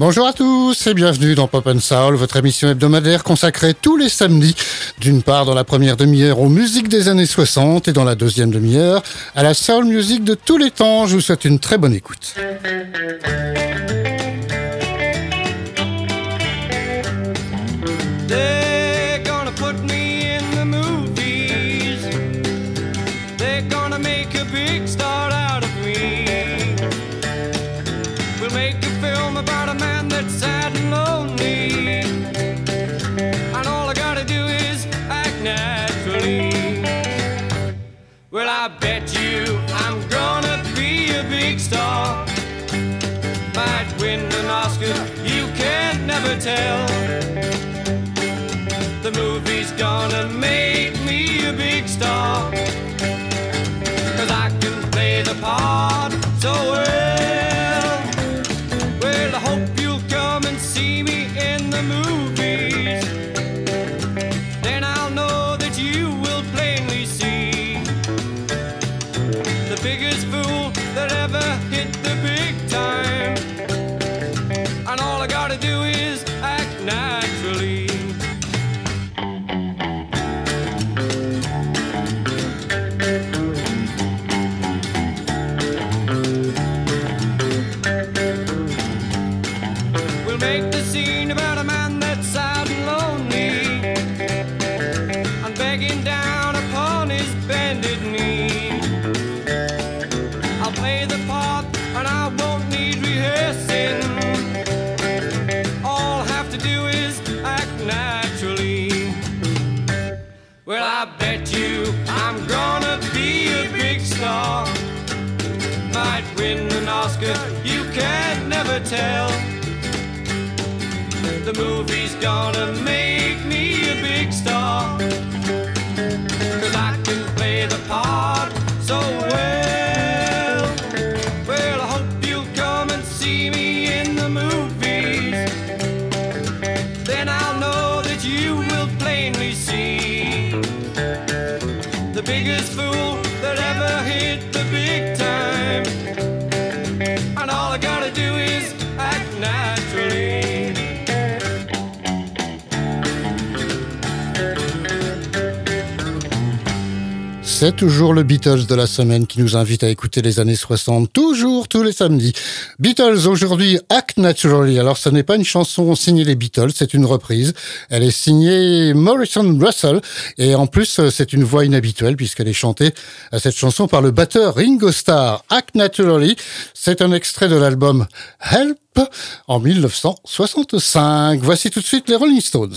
Bonjour à tous et bienvenue dans Pop and Soul, votre émission hebdomadaire consacrée tous les samedis, d'une part dans la première demi-heure aux musiques des années 60 et dans la deuxième demi-heure à la soul music de tous les temps. Je vous souhaite une très bonne écoute. tell. movie's gonna make me C'est toujours le Beatles de la semaine qui nous invite à écouter les années 60, toujours tous les samedis. Beatles aujourd'hui, Act Naturally. Alors ce n'est pas une chanson signée les Beatles, c'est une reprise. Elle est signée Morrison Russell et en plus c'est une voix inhabituelle puisqu'elle est chantée à cette chanson par le batteur Ringo Starr. Act Naturally, c'est un extrait de l'album Help en 1965. Voici tout de suite les Rolling Stones.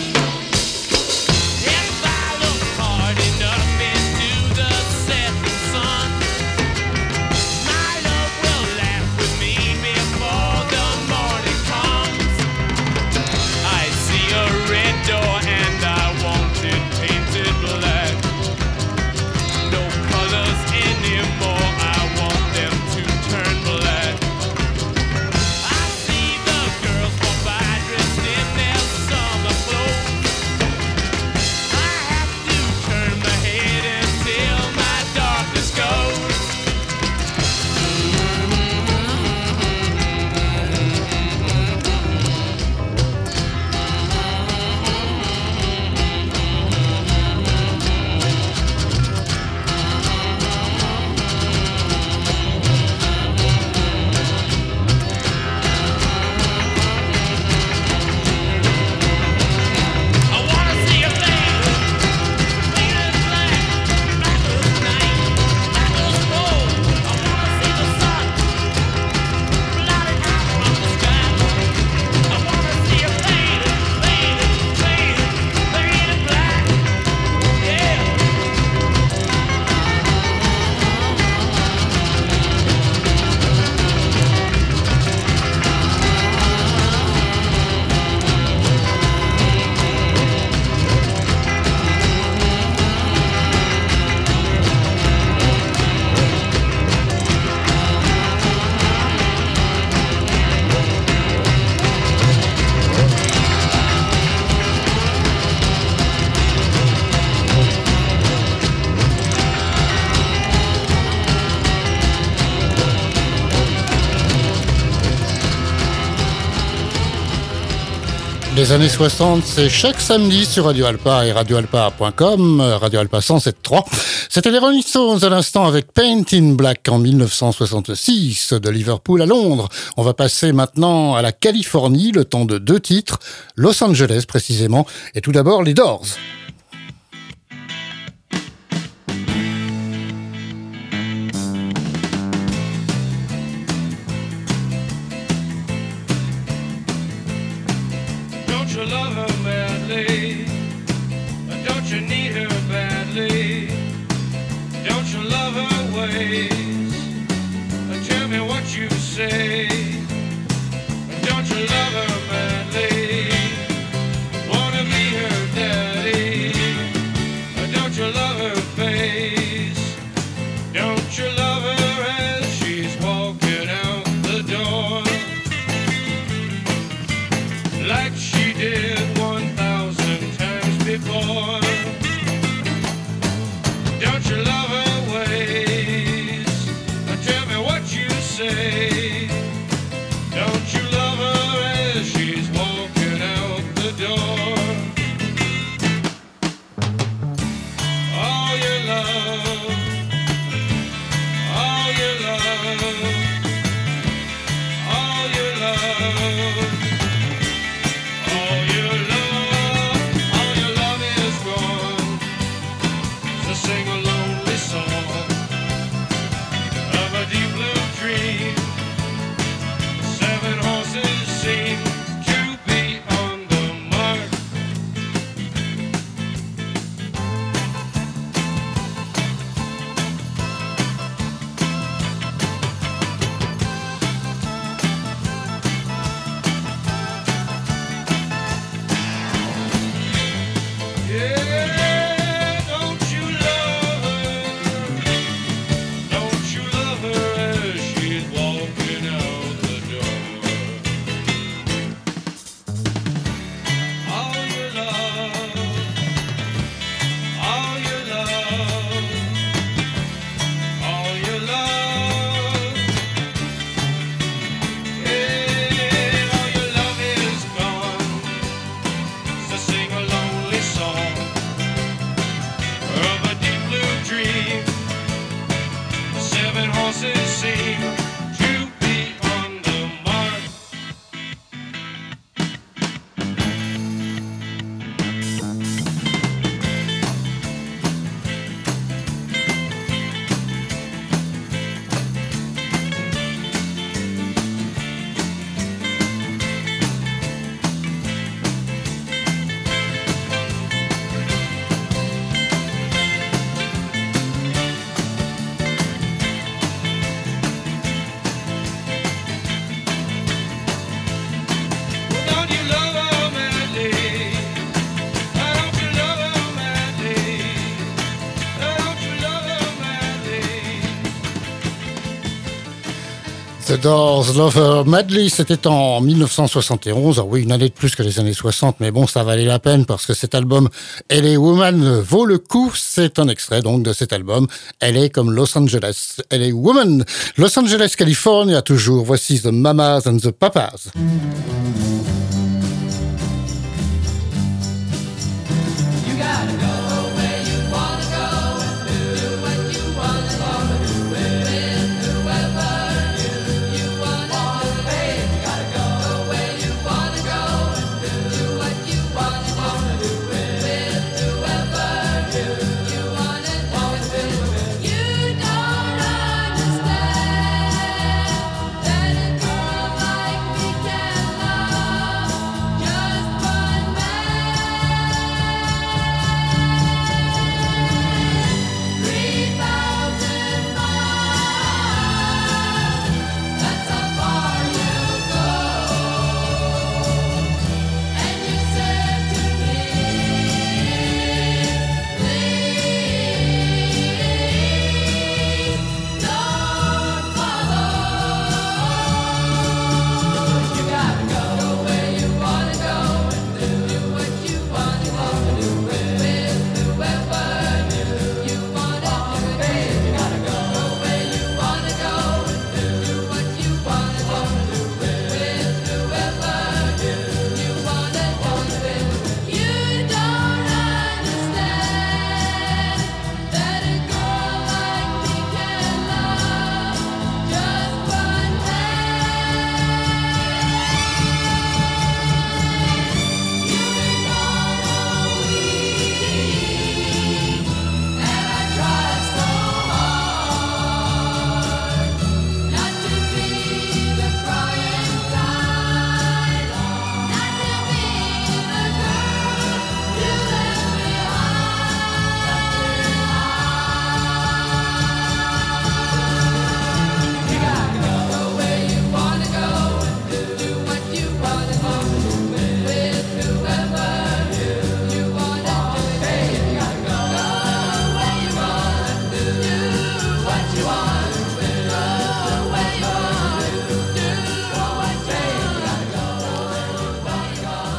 Les années 60, c'est chaque samedi sur Radio Alpa et radioalpa.com, euh, Radio Alpa 107.3. C'était les Rolling à l'instant avec Paint in Black en 1966 de Liverpool à Londres. On va passer maintenant à la Californie, le temps de deux titres, Los Angeles précisément, et tout d'abord les Doors. Doors Lover Madly, c'était en 1971. Ah oui, une année de plus que les années 60, mais bon, ça valait la peine parce que cet album LA Woman vaut le coup. C'est un extrait donc de cet album. Elle est comme Los Angeles. LA Woman. Los Angeles, Californie, a toujours. Voici The Mamas and the Papas.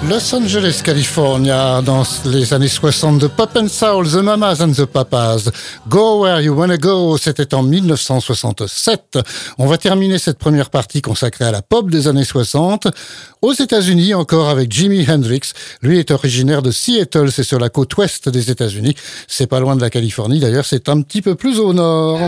Los Angeles, California, dans les années 60 de Pop and Soul, The Mamas and the Papas. Go Where You Wanna Go, c'était en 1967. On va terminer cette première partie consacrée à la pop des années 60. Aux États-Unis, encore avec Jimi Hendrix. Lui est originaire de Seattle, c'est sur la côte ouest des États-Unis. C'est pas loin de la Californie, d'ailleurs, c'est un petit peu plus au nord.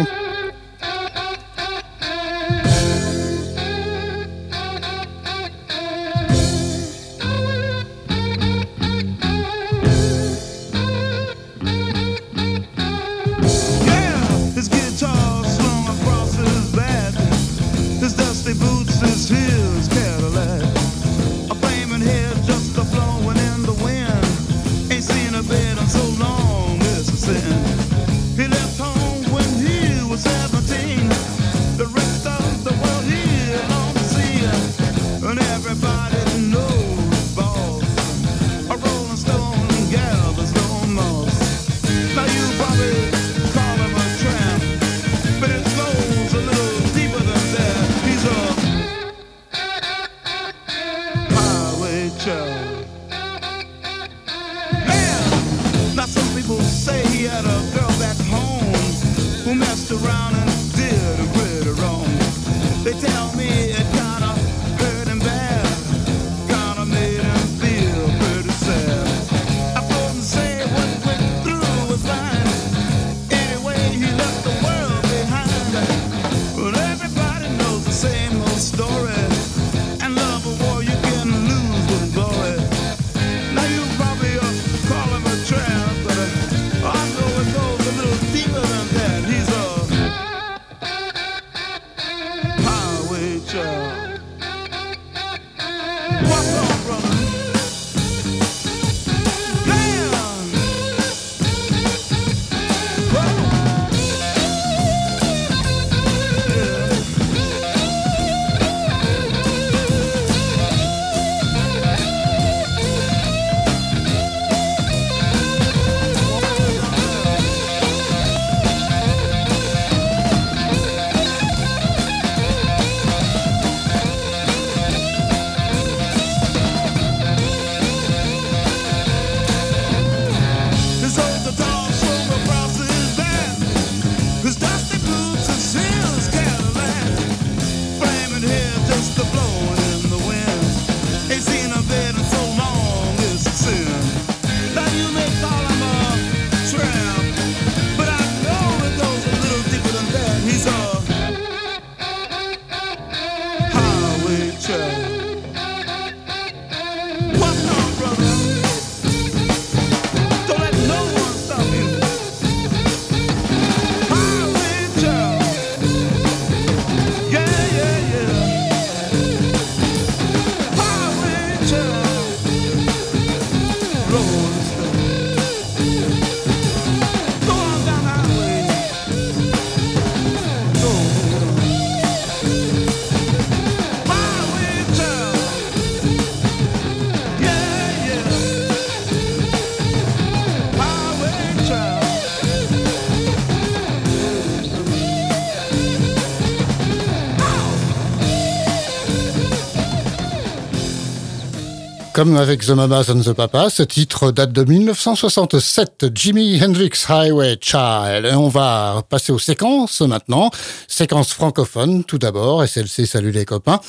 Comme avec The Mamas and the Papas, ce titre date de 1967, Jimi Hendrix Highway Child. Et on va passer aux séquences maintenant. Séquence francophone tout d'abord, SLC, salut les copains.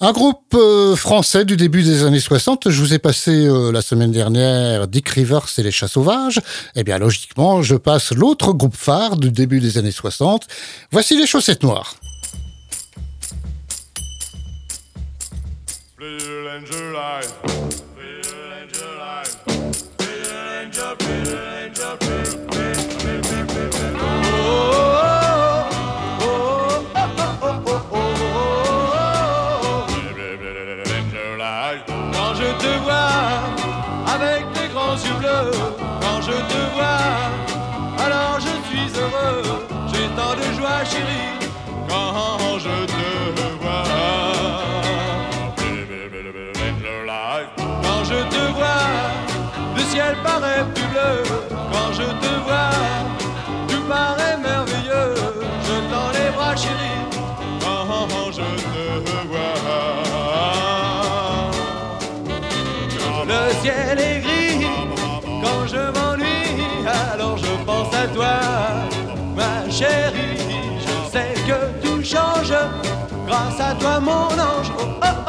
Un groupe euh, français du début des années 60, je vous ai passé euh, la semaine dernière Dick Rivers et les chats sauvages. Eh bien logiquement, je passe l'autre groupe phare du début des années 60. Voici les chaussettes noires. Little angel eyes. Little angel eyes. Little angel, ciel paraît plus bleu. Quand je te vois, tout paraît merveilleux. Je tends les bras, chérie, quand je te vois. Le ciel est gris quand je m'ennuie, alors je pense à toi, ma chérie. Je sais que tout change grâce à toi, mon ange. Oh, oh,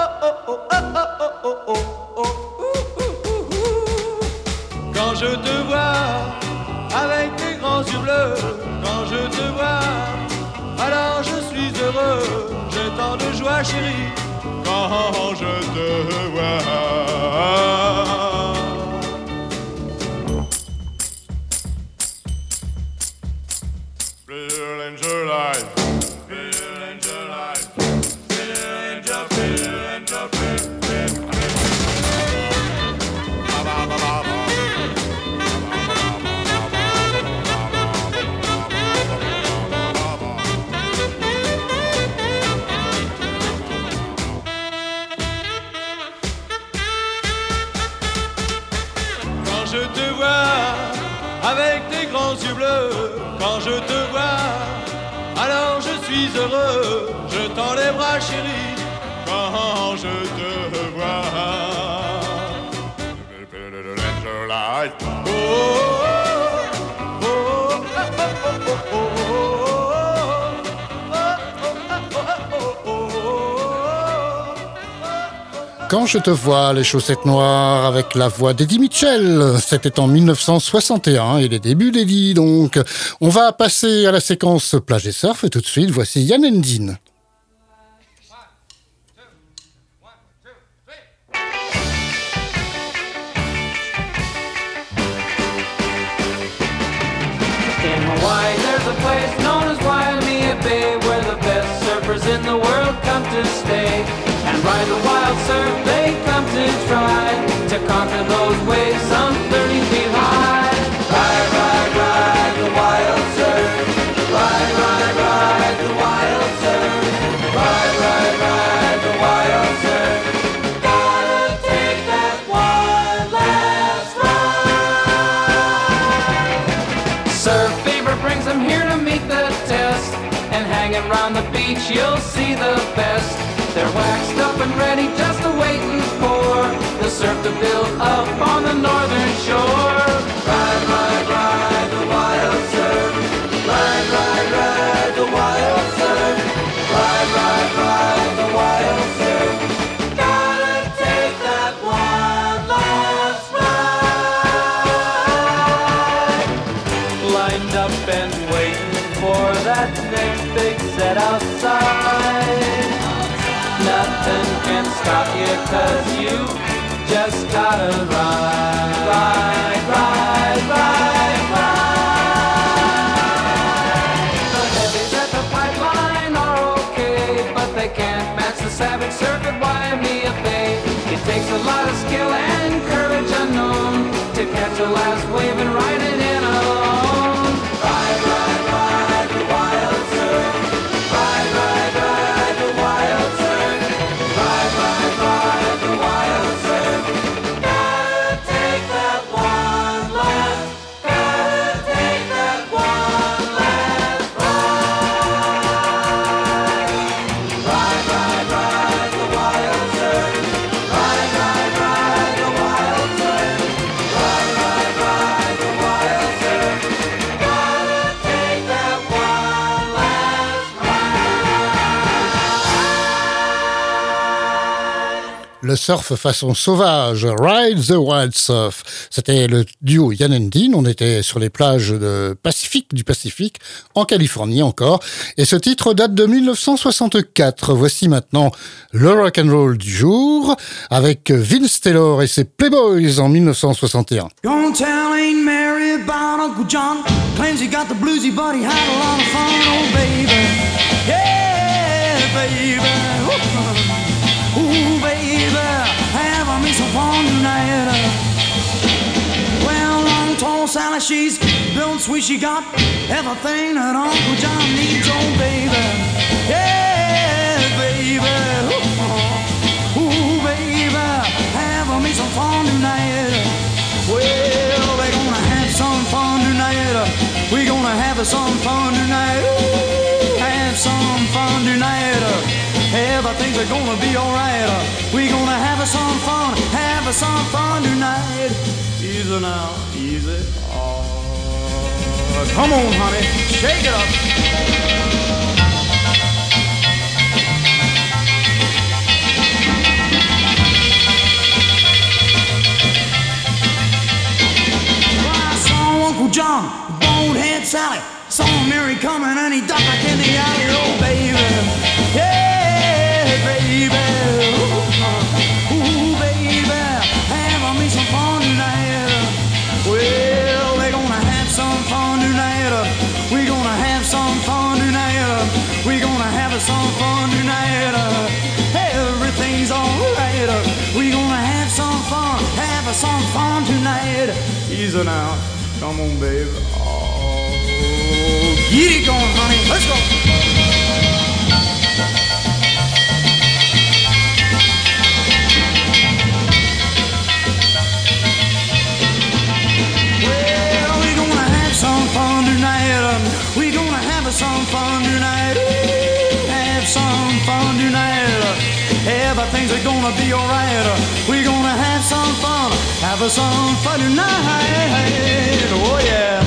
joie, chérie. Quand je te vois. Quand je te vois, les chaussettes noires avec la voix d'Eddie Mitchell, c'était en 1961 et les débuts d'Eddie donc. On va passer à la séquence plage et surf et tout de suite voici Yann Endine. Bay ride the wild surf. They come to try to conquer those waves some 30 feet high. Ride, ride, ride the wild surf. Ride, ride, ride the wild surf. Ride, ride, ride the wild surf. Gotta take that one last ride. Surf fever brings them here to meet the test. And hanging round the beach, you'll see the best. They're waxed up and ready, just waiting for the surf to build up on the northern shore. Ride, ride, ride the wild surf. Ride, ride, ride the wild surf. Ride, ride, ride the wild surf. Gotta take that one last ride lined up and waiting for that next big set outside. Stop you cause you just gotta ride, ride, ride, ride, ride. The heavies at the pipeline are okay, but they can't match the savage surf at Waimea Bay. It takes a lot of skill and courage unknown to catch a last wave Surf façon sauvage, Ride the Wild Surf. C'était le duo Yann and Dean. On était sur les plages du Pacifique, en Californie encore. Et ce titre date de 1964. Voici maintenant le rock and roll du jour avec Vince Taylor et ses Playboys en 1961. Gonna tell Aunt Mary about Uncle John. Claims he got the bluesy, but he had a lot of fun, oh baby. Yeah, baby. Ooh, Ooh, baby. Some fun tonight. Well, long, tall Sally, she's built sweet. She got everything that Uncle John needs, oh baby. Yeah, baby. Ooh, Ooh, baby. Have me some fun tonight. Well, we're gonna have some fun tonight. We're gonna have some fun tonight. Ooh, have some fun tonight. Everything's gonna be alright. Uh, We're gonna have a some fun, have have some fun tonight. Easy now, easy. Oh, come on, honey, shake it up. Uncle John, bonehead Sally, saw Mary coming and he ducked back in the alley. Oh, baby, yeah, Now, come on, baby. Oh, get it going, honey. Let's go. Have some fun tonight. Oh yeah.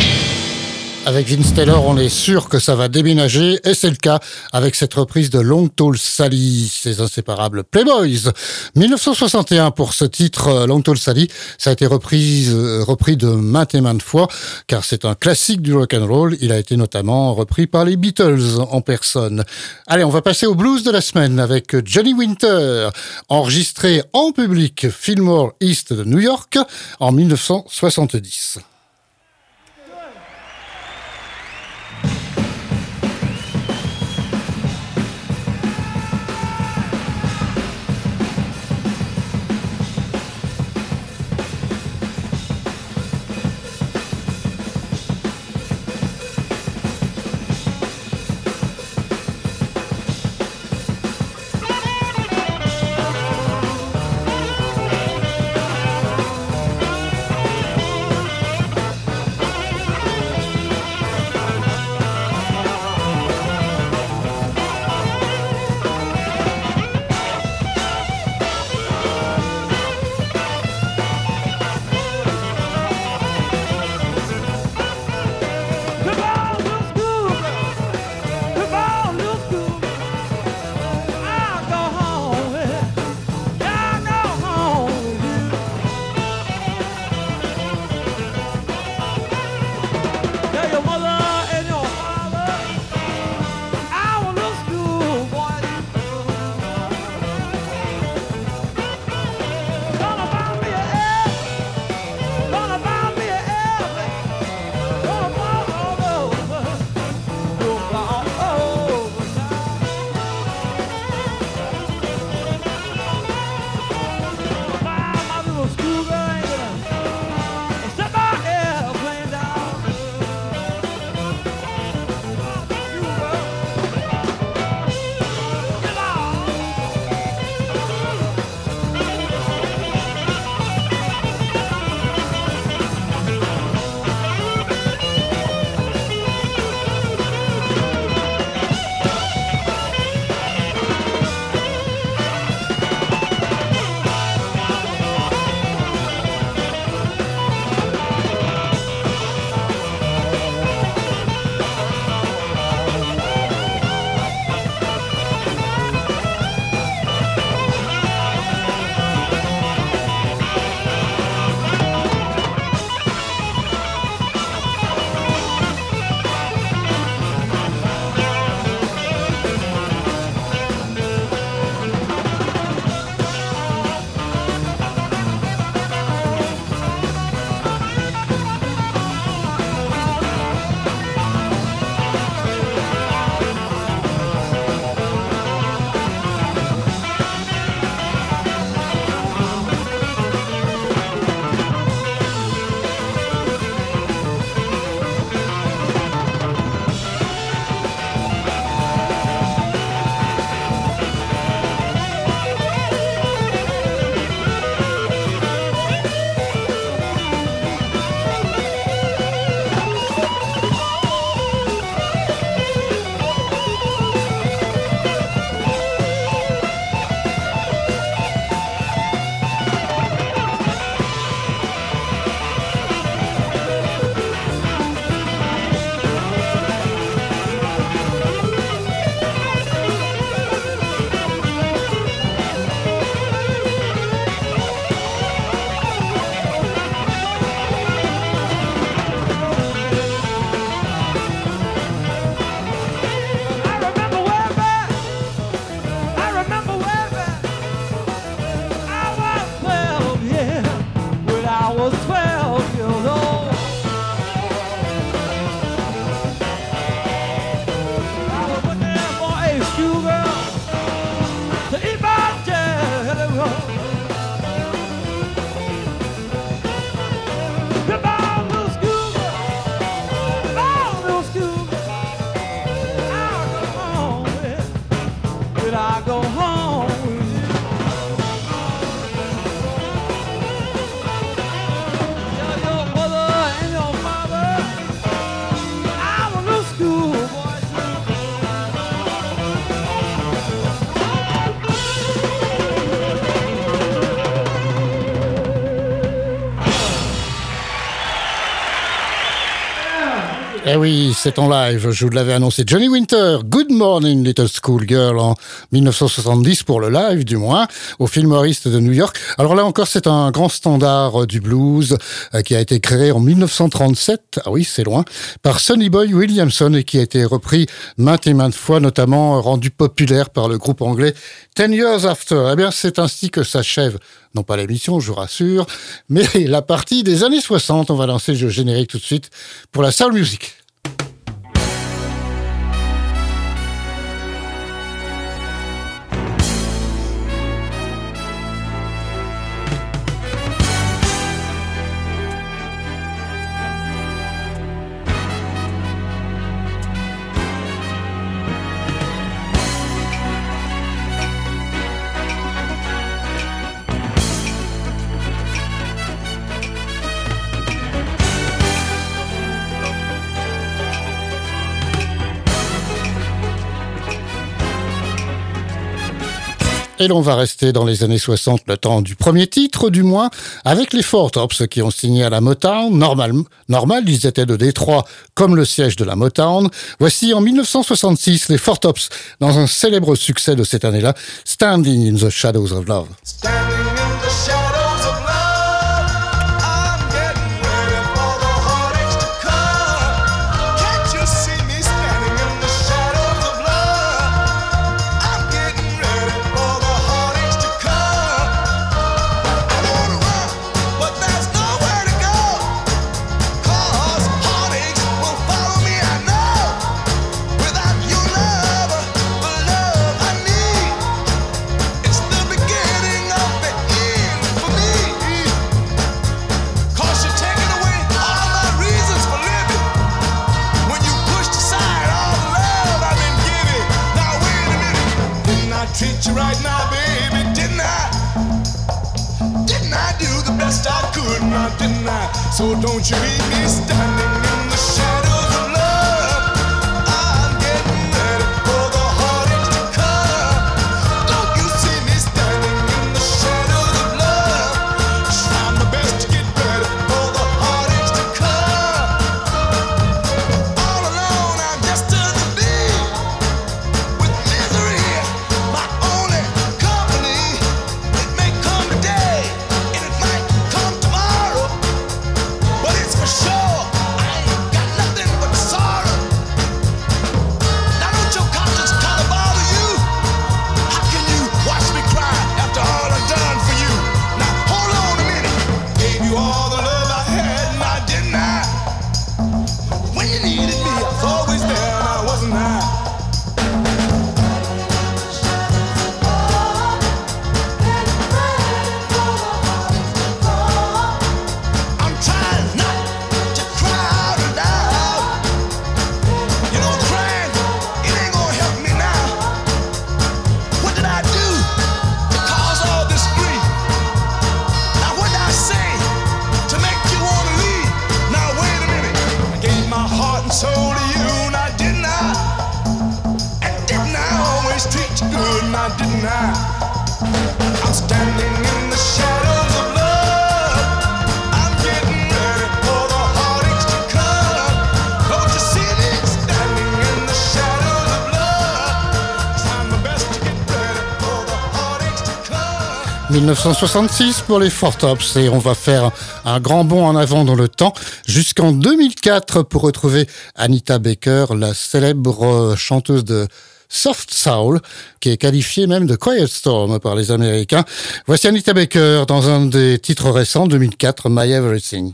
Avec Vince Taylor, on est sûr que ça va déménager, et c'est le cas avec cette reprise de Long Tall Sally, ces inséparables Playboys. 1961 pour ce titre, euh, Long Tall Sally, ça a été repris, euh, repris de maintes et maintes fois, car c'est un classique du rock and roll. Il a été notamment repris par les Beatles en personne. Allez, on va passer au blues de la semaine avec Johnny Winter, enregistré en public Fillmore East de New York en 1970. C'est en live, je vous l'avais annoncé. Johnny Winter, Good Morning Little School Girl en 1970 pour le live du moins, au Fillmoriste de New York. Alors là encore, c'est un grand standard euh, du blues euh, qui a été créé en 1937, ah oui, c'est loin, par Sonny Boy Williamson et qui a été repris maintes et maintes fois, notamment rendu populaire par le groupe anglais Ten Years After. Eh bien, c'est ainsi que s'achève, non pas l'émission, je vous rassure, mais la partie des années 60. On va lancer le générique tout de suite pour la soul music. Et l'on va rester dans les années 60, le temps du premier titre du moins, avec les Four Tops qui ont signé à la Motown. Normal, normal, ils étaient de Détroit comme le siège de la Motown. Voici en 1966 les Four Tops dans un célèbre succès de cette année-là, Standing in the Shadows of Love. Right now, baby? Didn't I? Didn't I do the best I could? Now didn't I? So don't you leave me standing 1966 pour les Four Tops et on va faire un grand bond en avant dans le temps jusqu'en 2004 pour retrouver Anita Baker, la célèbre euh, chanteuse de soft soul qui est qualifiée même de Quiet Storm par les Américains. Voici Anita Baker dans un des titres récents 2004, My Everything.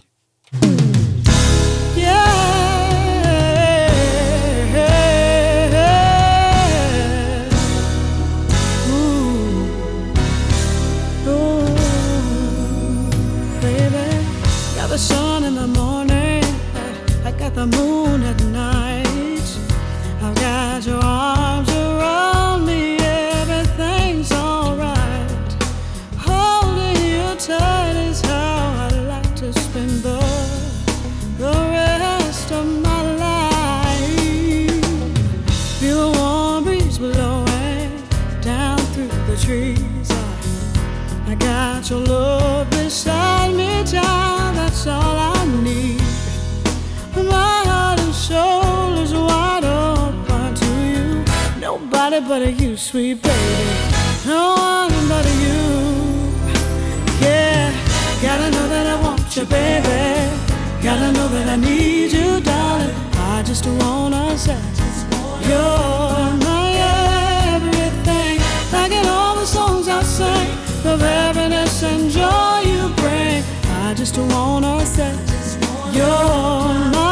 Sweet baby. No one but you. Yeah, gotta know that I want you, baby. Gotta know that I need you, darling. I just wanna say you're my everything. Like in all the songs I sing, the happiness and joy you bring. I just wanna say you're my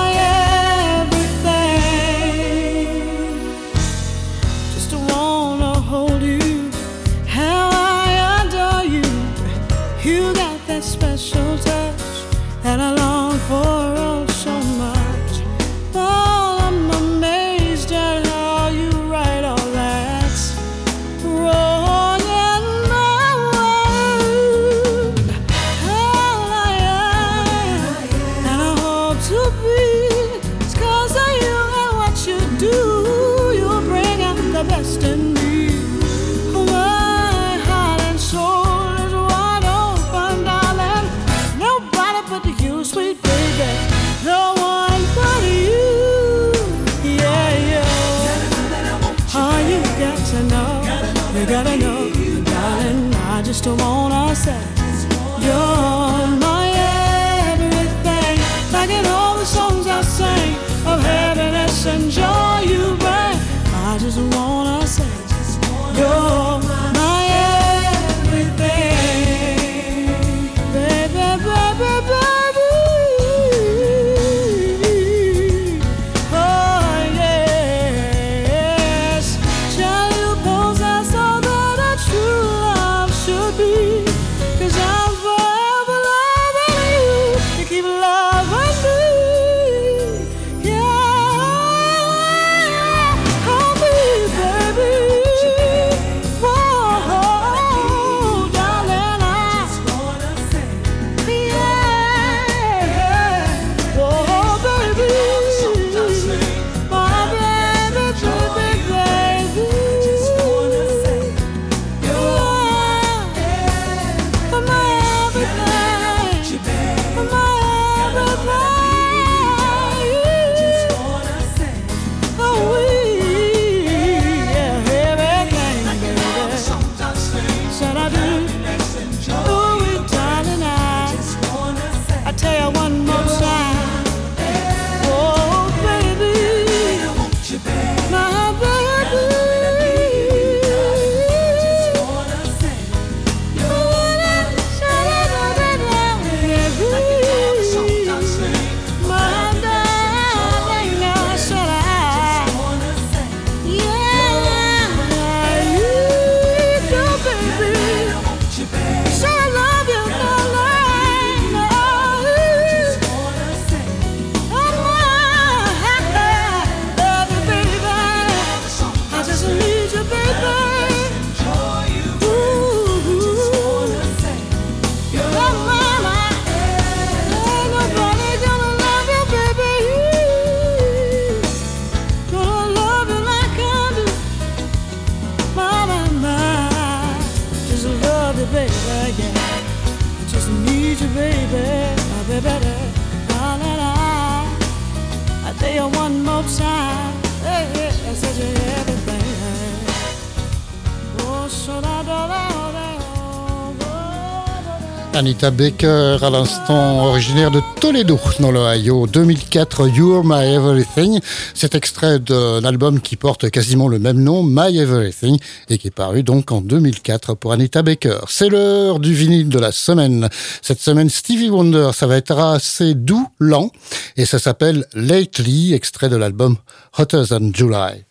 Anita Baker, à l'instant originaire de Toledo, dans l'Ohio, 2004, You're My Everything. Cet extrait d'un album qui porte quasiment le même nom, My Everything, et qui est paru donc en 2004 pour Anita Baker. C'est l'heure du vinyle de la semaine. Cette semaine, Stevie Wonder, ça va être assez doux, lent, et ça s'appelle Lately, extrait de l'album Hotter Than July.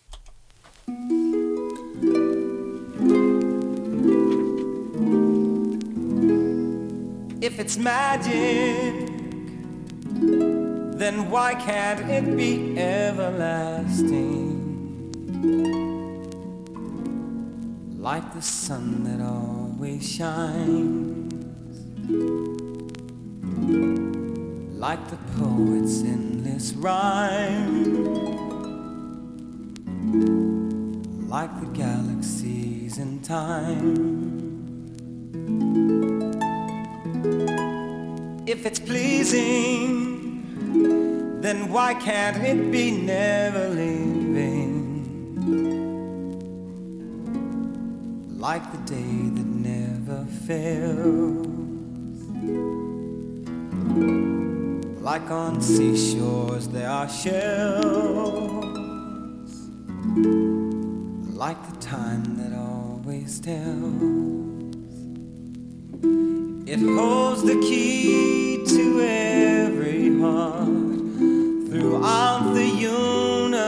If it's magic, then why can't it be everlasting? Like the sun that always shines, like the poet's endless rhyme, like the galaxies in time. If it's pleasing, then why can't it be never leaving? like the day that never fails. Like on seashores, there are shells. Like the time that always tells. It holds the key to every heart throughout the universe.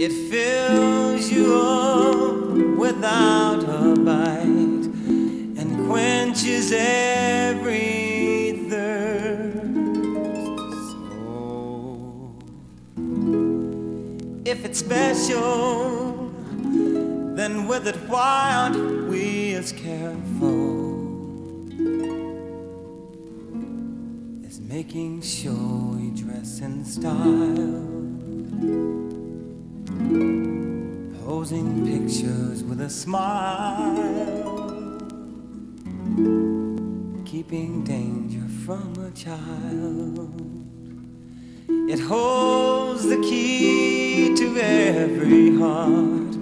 It fills you up without a bite and quenches every thirst. So, if it's special, then with it, why aren't we as careful as making sure we dress in style? Posing pictures with a smile, keeping danger from a child. It holds the key to every heart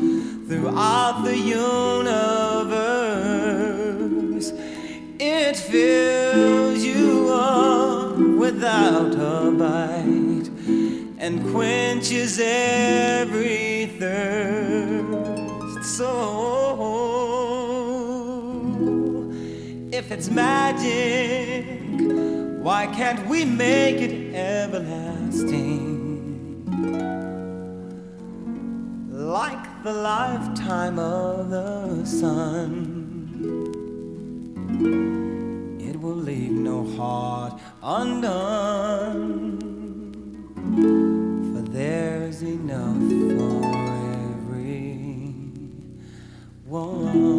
throughout the universe. Fills you up without a bite and quenches every thirst. So, if it's magic, why can't we make it everlasting? Like the lifetime of the sun. Will leave no heart undone. For there's enough for every one.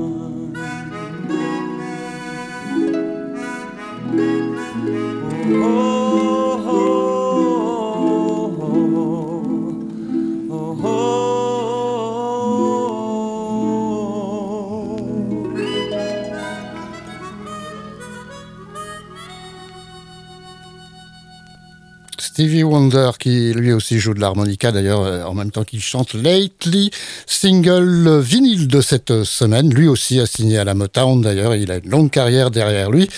Qui lui aussi joue de l'harmonica d'ailleurs euh, en même temps qu'il chante Lately, single euh, vinyle de cette semaine. Lui aussi a signé à la Motown d'ailleurs, il a une longue carrière derrière lui.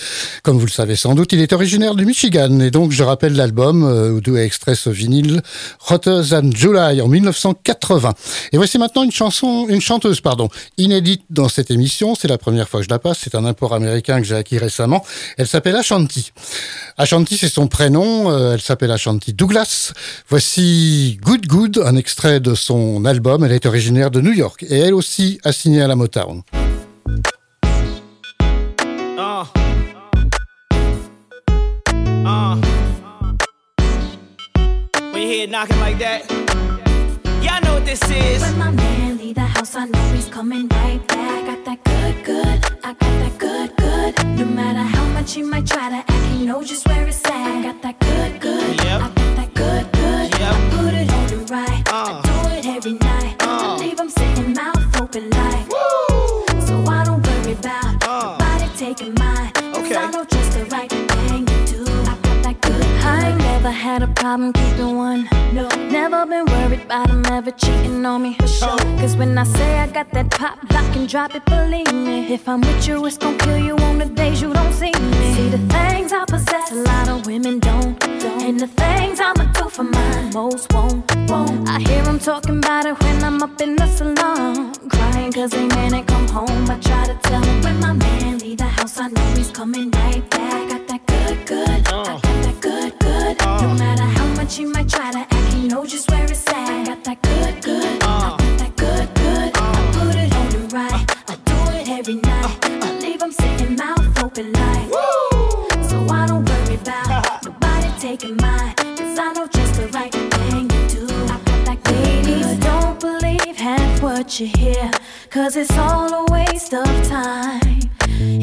Comme vous le savez sans doute, il est originaire du Michigan et donc je rappelle l'album euh, d'où est extrait ce vinyle Hotter Than July en 1980. Et voici maintenant une chanson, une chanteuse pardon, inédite dans cette émission. C'est la première fois que je la passe. C'est un import américain que j'ai acquis récemment. Elle s'appelle Ashanti. Ashanti, c'est son prénom. Euh, elle s'appelle Ashanti Douglas. Voici Good Good, un extrait de son album. Elle est originaire de New York et elle aussi a signé à la Motown. When you hear it knocking like that, y'all know what this is. When my man leave the house, I know he's coming right back. Got that good, good. I got that good, good. No matter how much he might try to act, he knows just where it's at. I got that good, good. Yep. Uh. I do it every night. Uh. I leave him sitting mouth open like. So I don't worry about Uh. nobody taking mine. Okay. I know never had a problem keeping one. No, never been worried about him ever cheating on me. For sure. Cause when I say I got that pop, lock and drop it, believe me. If I'm with you, it's gonna kill you on the days you don't see me. See the things I possess, a lot of women don't. And the things I'ma do for mine, most won't. won't. I hear them talking about it when I'm up in the salon. Crying cause they man ain't come home. I try to tell him when my man leave the house, I know he's coming right back. Got that good, good. I oh. got that good, good. No matter how much he might try to act, he knows just where it's at. Got that good, good. I got that good, good. I uh. uh. put it on the right. I do it every night. I leave him sitting mouth open like. So I don't worry about nobody taking mine. Cause I know just the right what you hear. Cause it's all a waste of time.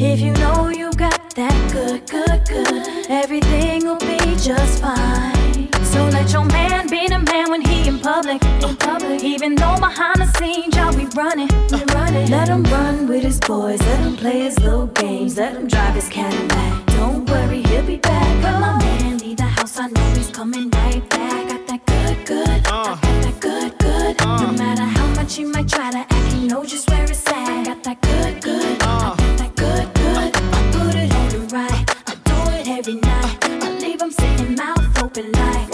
If you know you got that good, good, good, everything will be just fine. So let your man be the man when he in public, in public. Even though behind the scenes y'all be running, running. Let him run with his boys, let him play his little games, let him drive his Cadillac. Don't worry, he'll be back. My man leave the house, I know he's coming right back. Got that good, good, I got that good, good. No matter much much might try to act, he know just where it's at. I got that good, good. I got uh. that good, good. I put it on the right. I do it every night. I leave him sitting mouth open like.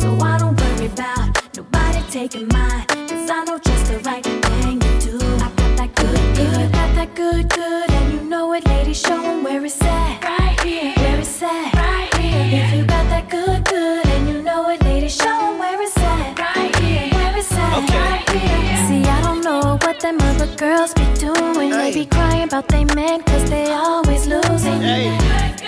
So I don't worry about nobody taking mine. Cause I know just the right thing to do. I got that good, good. If you got that good, good, and you know it, ladies, show 'em where it's at. Right girls be doing. They be crying about they men, cause they always losing. Hey.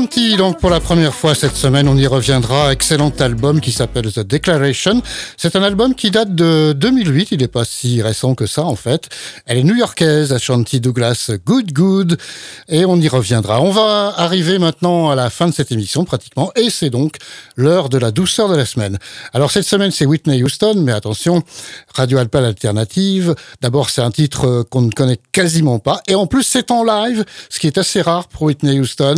Mine. Donc pour la première fois cette semaine, on y reviendra. Excellent album qui s'appelle The Declaration. C'est un album qui date de 2008. Il n'est pas si récent que ça en fait. Elle est new-yorkaise, Ashanti Douglas. Good, good. Et on y reviendra. On va arriver maintenant à la fin de cette émission pratiquement. Et c'est donc l'heure de la douceur de la semaine. Alors cette semaine c'est Whitney Houston, mais attention, Radio Alpal Alternative. D'abord c'est un titre qu'on ne connaît quasiment pas. Et en plus c'est en live, ce qui est assez rare pour Whitney Houston.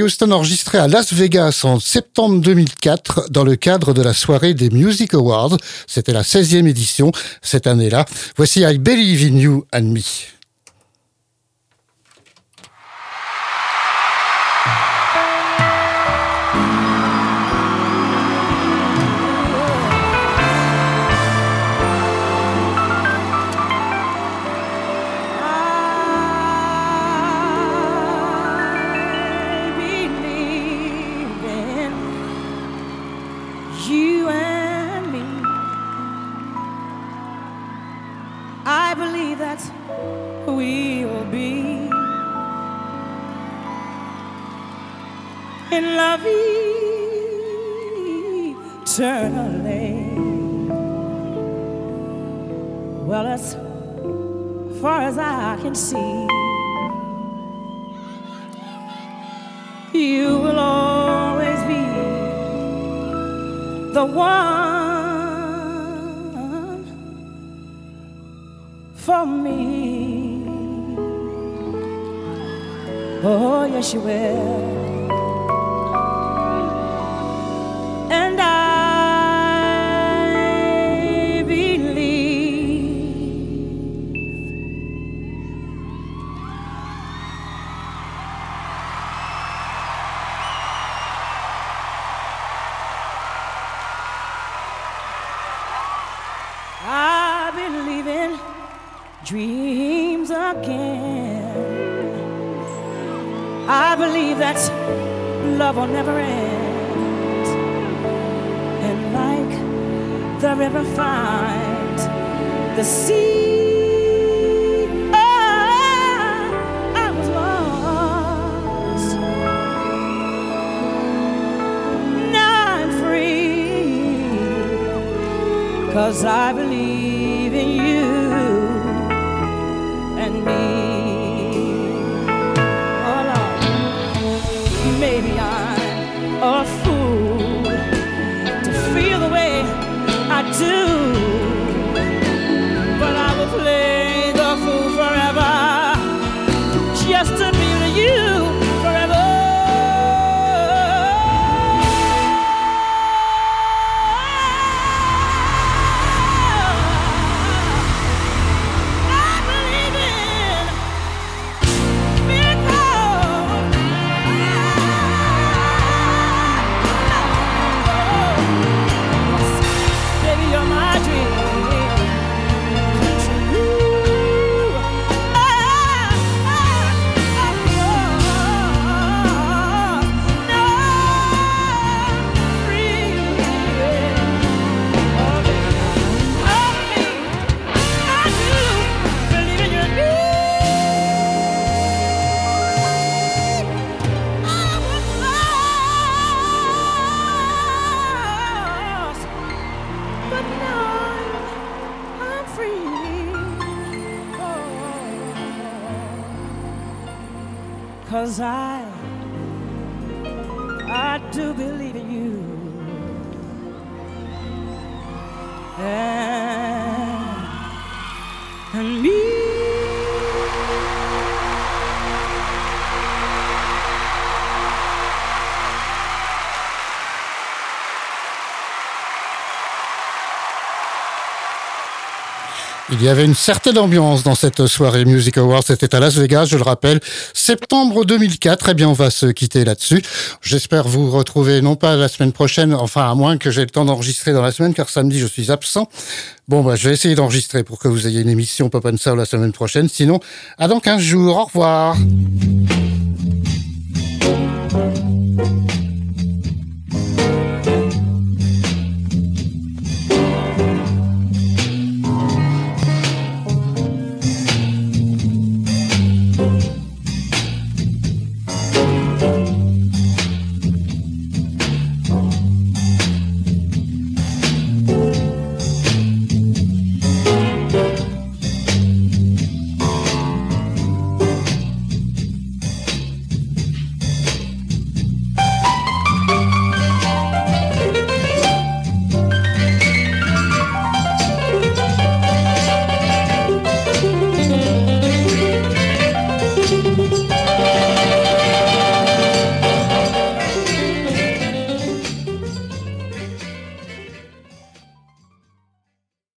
Houston enregistré à Las Vegas en septembre 2004 dans le cadre de la soirée des Music Awards. C'était la 16e édition cette année-là. Voici I Believe in You and Me. Love eternally. Well, as far as I can see. You will always be the one for me. Oh, yes, you will. Love will never end. And like the river finds the sea, I, I was lost. Cause I believe do. Cause I, I do believe in you. And, and me. Il y avait une certaine ambiance dans cette soirée Music Awards. C'était à Las Vegas, je le rappelle, septembre 2004. Eh bien, on va se quitter là-dessus. J'espère vous retrouver non pas la semaine prochaine, enfin à moins que j'ai le temps d'enregistrer dans la semaine, car samedi je suis absent. Bon, bah, je vais essayer d'enregistrer pour que vous ayez une émission Pop and Soul la semaine prochaine. Sinon, à dans 15 jours. Au revoir.